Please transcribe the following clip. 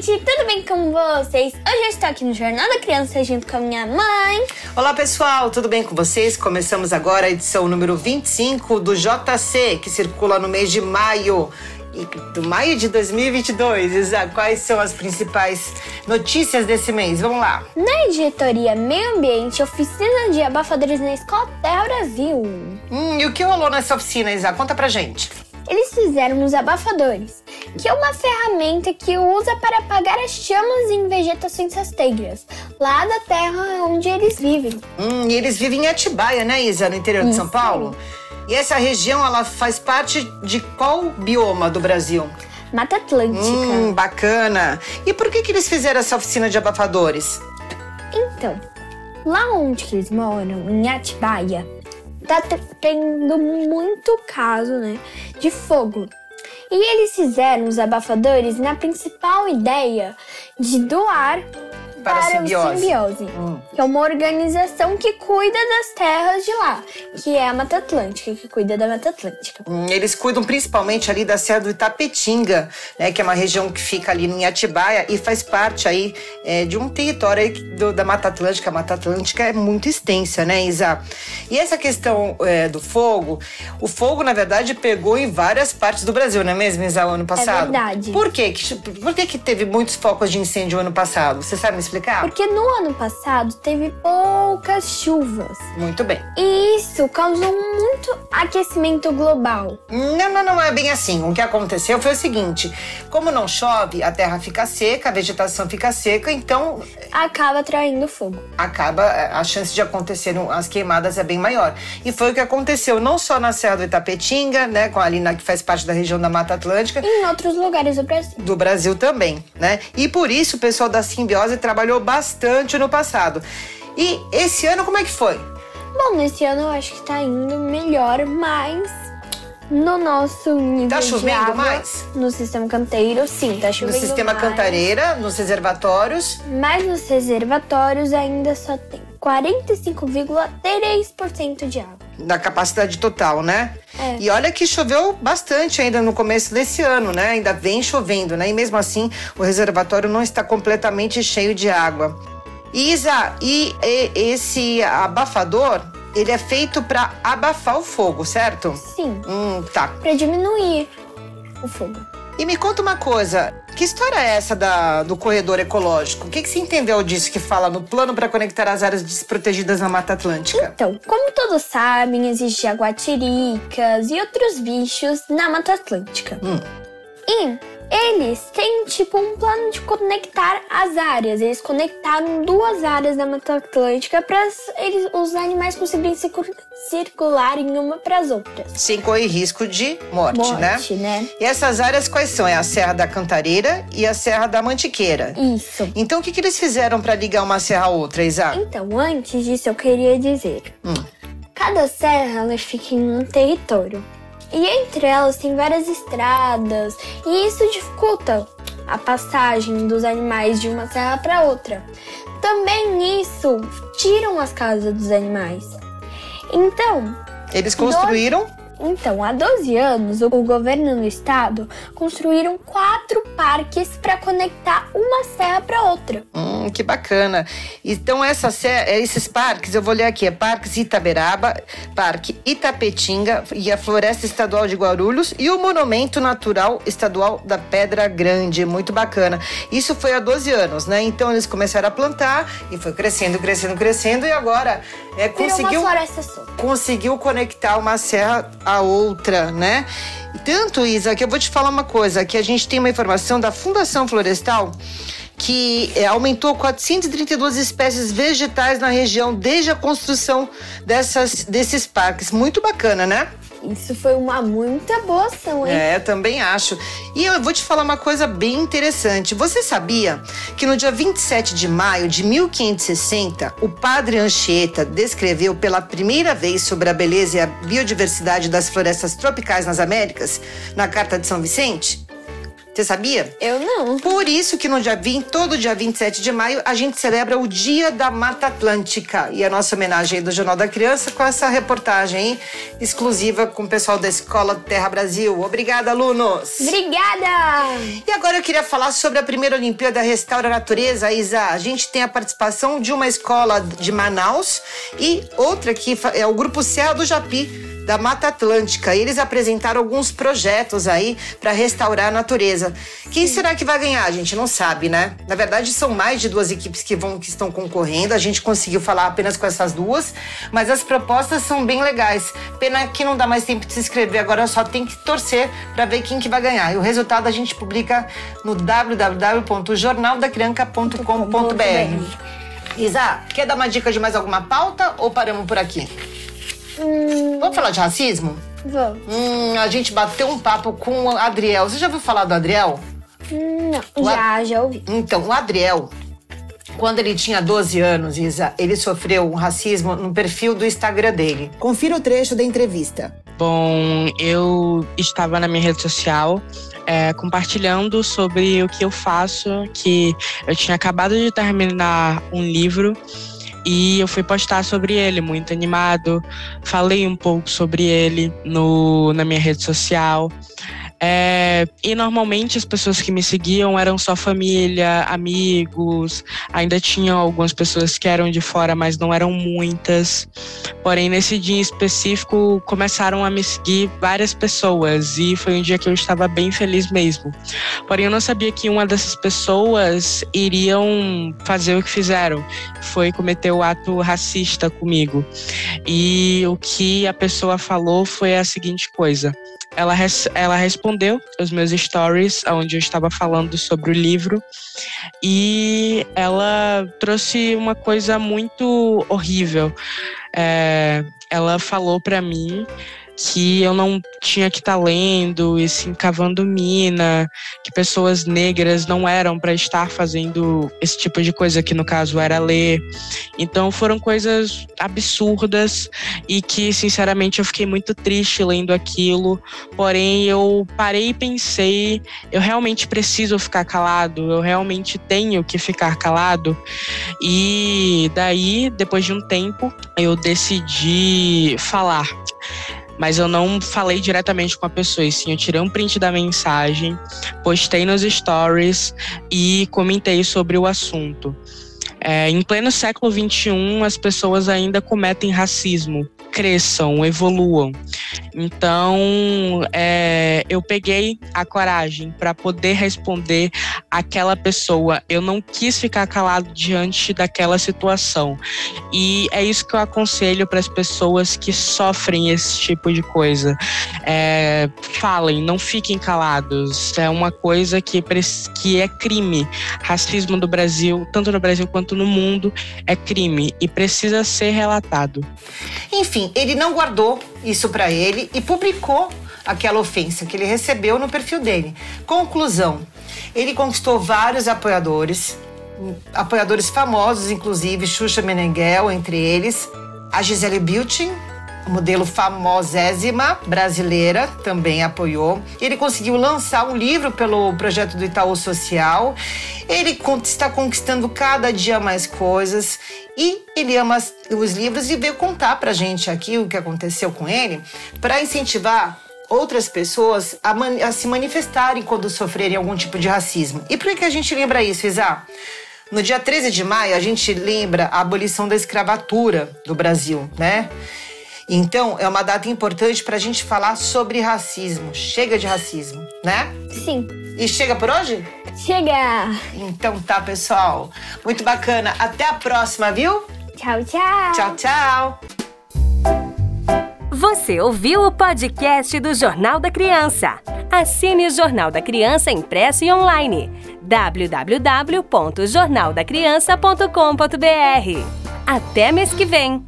Gente, tudo bem com vocês? Hoje eu estou aqui no Jornal da Criança junto com a minha mãe. Olá pessoal, tudo bem com vocês? Começamos agora a edição número 25 do JC, que circula no mês de maio. E do maio de 2022, Isa, quais são as principais notícias desse mês? Vamos lá. Na editoria Meio Ambiente, oficina de abafadores na Escola Terra Brasil. Hum, e o que rolou nessa oficina, Isa? Conta pra gente. Eles fizeram os abafadores, que é uma ferramenta que usa para apagar as chamas em vegetações rasteiras, lá da terra onde eles vivem. Hum, e eles vivem em Atibaia, né, Isa, no interior de São Isso. Paulo? E essa região, ela faz parte de qual bioma do Brasil? Mata Atlântica. Hum, bacana. E por que, que eles fizeram essa oficina de abafadores? Então, lá onde eles moram, em Atibaia, tá te- tendo muito caso, né, de fogo. E eles fizeram os abafadores na principal ideia de doar Para a simbiose. Simbiose, Hum. que é uma organização que cuida das terras de lá, que é a Mata Atlântica, que cuida da Mata Atlântica. Hum, Eles cuidam principalmente ali da Serra do Itapetinga, né, que é uma região que fica ali em Atibaia e faz parte aí é, de um território aí do- da Mata Atlântica. A Mata Atlântica é muito extensa, né, Isa? E essa questão é, do fogo, o fogo, na verdade, pegou em várias partes do Brasil, não é mesmo, Isa, o ano passado? verdade. Por quê? Que- Por que, que teve muitos focos de incêndio ano passado? Você sabe me explicar? Porque no ano passado teve poucas chuvas. Muito bem. E isso causou muito aquecimento global. Não, não, não é bem assim. O que aconteceu foi o seguinte: como não chove, a terra fica seca, a vegetação fica seca, então Acaba atraindo fogo. acaba a chance de acontecer as queimadas é bem maior. E foi o que aconteceu não só na Serra do Itapetinga, né, com ali na que faz parte da região da Mata Atlântica, E em outros lugares do Brasil. do Brasil também, né? E por isso o pessoal da Simbiose trabalhou bastante no passado. E esse ano como é que foi? Bom, nesse ano eu acho que tá indo melhor, mas no nosso nível Tá chovendo água, mais? no sistema canteiro, sim, tá No chovendo sistema mais. Cantareira, nos reservatórios, Mas nos reservatórios ainda só tem 45,3% de água. Da capacidade total, né? É. E olha que choveu bastante ainda no começo desse ano, né? Ainda vem chovendo, né? E mesmo assim, o reservatório não está completamente cheio de água. Isa, e, e- esse abafador, ele é feito para abafar o fogo, certo? Sim, Hum, tá. pra diminuir o fogo. E me conta uma coisa, que história é essa da- do corredor ecológico? O que, que você entendeu disso que fala no plano para conectar as áreas desprotegidas na Mata Atlântica? Então, como todos sabem, existe jaguatiricas e outros bichos na Mata Atlântica. Hum. E eles têm tipo um plano de conectar as áreas. Eles conectaram duas áreas da Mata Atlântica para eles, os animais conseguirem circu- circular em uma para as outras. Sem correr risco de morte, né? Morte, né? E essas áreas quais são? É a Serra da Cantareira e a Serra da Mantiqueira. Isso. Então, o que, que eles fizeram para ligar uma serra a outra, Isa? Então, antes disso, eu queria dizer: Hum. cada serra ela fica em um território. E entre elas tem várias estradas, e isso dificulta a passagem dos animais de uma serra para outra. Também isso tiram as casas dos animais. Então, Eles construíram. Então, há 12 anos, o governo do estado construíram quatro parques para conectar uma serra para outra. Hum, que bacana. Então, essa, se- esses parques, eu vou ler aqui: é Parques Itaberaba, Parque Itapetinga e a Floresta Estadual de Guarulhos e o Monumento Natural Estadual da Pedra Grande. Muito bacana. Isso foi há 12 anos, né? Então, eles começaram a plantar e foi crescendo, crescendo, crescendo e agora é, conseguiu. conseguiu conectar uma serra à outra, né? Tanto, Isa, que eu vou te falar uma coisa, que a gente tem uma informação da Fundação Florestal que é, aumentou 432 espécies vegetais na região desde a construção dessas, desses parques. Muito bacana, né? Isso foi uma muita boa ação, hein? É, também acho. E eu vou te falar uma coisa bem interessante. Você sabia que no dia 27 de maio de 1560, o padre Anchieta descreveu pela primeira vez sobre a beleza e a biodiversidade das florestas tropicais nas Américas, na Carta de São Vicente? Você sabia? Eu não. Por isso que no dia 20, todo dia 27 de maio, a gente celebra o Dia da Mata Atlântica. E a nossa homenagem do Jornal da Criança com essa reportagem exclusiva com o pessoal da Escola Terra Brasil. Obrigada, alunos! Obrigada! E agora eu queria falar sobre a primeira Olimpíada Restaura a Natureza, Isa. A gente tem a participação de uma escola de Manaus e outra que é o Grupo Serra do Japi da Mata Atlântica. E eles apresentaram alguns projetos aí para restaurar a natureza. Quem será que vai ganhar? A gente não sabe, né? Na verdade, são mais de duas equipes que vão que estão concorrendo. A gente conseguiu falar apenas com essas duas, mas as propostas são bem legais. Pena que não dá mais tempo de se inscrever. Agora só tem que torcer para ver quem que vai ganhar. E o resultado a gente publica no www.jornaldacranca.com.br. Isa, quer dar uma dica de mais alguma pauta ou paramos por aqui? Hum. Vamos falar de racismo? Vamos. Hum, a gente bateu um papo com o Adriel. Você já ouviu falar do Adriel? Não, o já, já ouvi. Então, o Adriel, quando ele tinha 12 anos, Isa, ele sofreu um racismo no perfil do Instagram dele. Confira o trecho da entrevista. Bom, eu estava na minha rede social é, compartilhando sobre o que eu faço, que eu tinha acabado de terminar um livro e eu fui postar sobre ele, muito animado. Falei um pouco sobre ele no, na minha rede social. É, e normalmente as pessoas que me seguiam eram só família, amigos, ainda tinham algumas pessoas que eram de fora, mas não eram muitas. Porém, nesse dia em específico, começaram a me seguir várias pessoas e foi um dia que eu estava bem feliz mesmo. Porém, eu não sabia que uma dessas pessoas iriam fazer o que fizeram, foi cometer o ato racista comigo. E o que a pessoa falou foi a seguinte coisa: ela, ela respondeu os meus stories, onde eu estava falando sobre o livro, e ela trouxe uma coisa muito horrível. É, ela falou para mim que eu não tinha que estar tá lendo e se cavando mina, que pessoas negras não eram para estar fazendo esse tipo de coisa, que no caso era ler. Então foram coisas absurdas e que, sinceramente, eu fiquei muito triste lendo aquilo. Porém, eu parei e pensei: eu realmente preciso ficar calado, eu realmente tenho que ficar calado. E daí, depois de um tempo, eu decidi falar mas eu não falei diretamente com a pessoa, e sim eu tirei um print da mensagem, postei nos stories e comentei sobre o assunto. É, em pleno século XXI, as pessoas ainda cometem racismo. Cresçam, evoluam. Então, é, eu peguei a coragem para poder responder aquela pessoa. Eu não quis ficar calado diante daquela situação. E é isso que eu aconselho para as pessoas que sofrem esse tipo de coisa. É, falem, não fiquem calados. É uma coisa que, que é crime. Racismo do Brasil, tanto no Brasil quanto no mundo, é crime e precisa ser relatado. Enfim, ele não guardou isso para ele e publicou aquela ofensa que ele recebeu no perfil dele. Conclusão: ele conquistou vários apoiadores, apoiadores famosos, inclusive Xuxa Meneghel, entre eles, a Gisele Bündchen, modelo famosésima brasileira, também apoiou. Ele conseguiu lançar um livro pelo projeto do Itaú Social. Ele está conquistando cada dia mais coisas e ele ama os livros e veio contar pra gente aqui o que aconteceu com ele para incentivar outras pessoas a, a, se manifestarem quando sofrerem algum tipo de racismo. E por que a gente lembra isso, Isa? No dia 13 de maio, a gente lembra a abolição da escravatura do Brasil, né? Então, é uma data importante para a gente falar sobre racismo. Chega de racismo, né? Sim. E chega por hoje? Chega! Então tá, pessoal. Muito bacana. Até a próxima, viu? Tchau, tchau. Tchau, tchau. Você ouviu o podcast do Jornal da Criança. Assine o Jornal da Criança impresso e online. www.jornaldacriança.com.br. Até mês que vem!